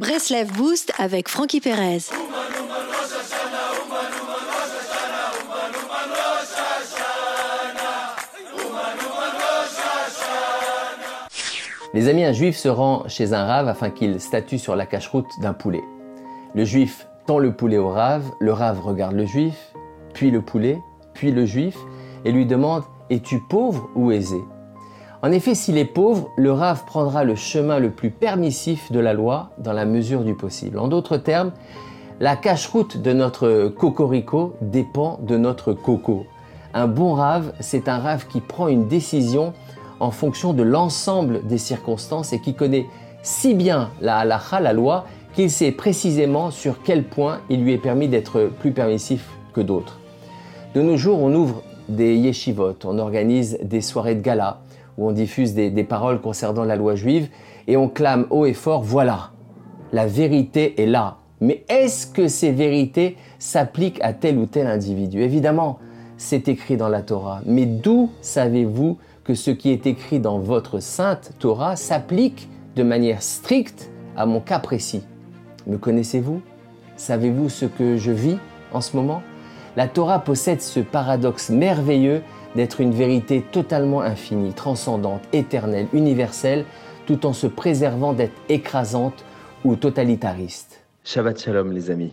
Breslev Boost avec Frankie Perez. Les amis, un juif se rend chez un rave afin qu'il statue sur la cache-route d'un poulet. Le juif tend le poulet au rave, le rave regarde le juif, puis le poulet, puis le juif, et lui demande Es-tu pauvre ou aisé? En effet, s'il est pauvre, le rave prendra le chemin le plus permissif de la loi dans la mesure du possible. En d'autres termes, la cache-route de notre cocorico dépend de notre coco. Un bon rave, c'est un rave qui prend une décision en fonction de l'ensemble des circonstances et qui connaît si bien la halakha, la loi, qu'il sait précisément sur quel point il lui est permis d'être plus permissif que d'autres. De nos jours, on ouvre des yeshivot, on organise des soirées de gala où on diffuse des, des paroles concernant la loi juive et on clame haut et fort, voilà, la vérité est là. Mais est-ce que ces vérités s'appliquent à tel ou tel individu? Évidemment, c'est écrit dans la Torah. Mais d'où savez-vous que ce qui est écrit dans votre sainte Torah s'applique de manière stricte à mon cas précis? Me connaissez-vous? Savez-vous ce que je vis en ce moment? La Torah possède ce paradoxe merveilleux d'être une vérité totalement infinie, transcendante, éternelle, universelle, tout en se préservant d'être écrasante ou totalitariste. Shabbat Shalom les amis.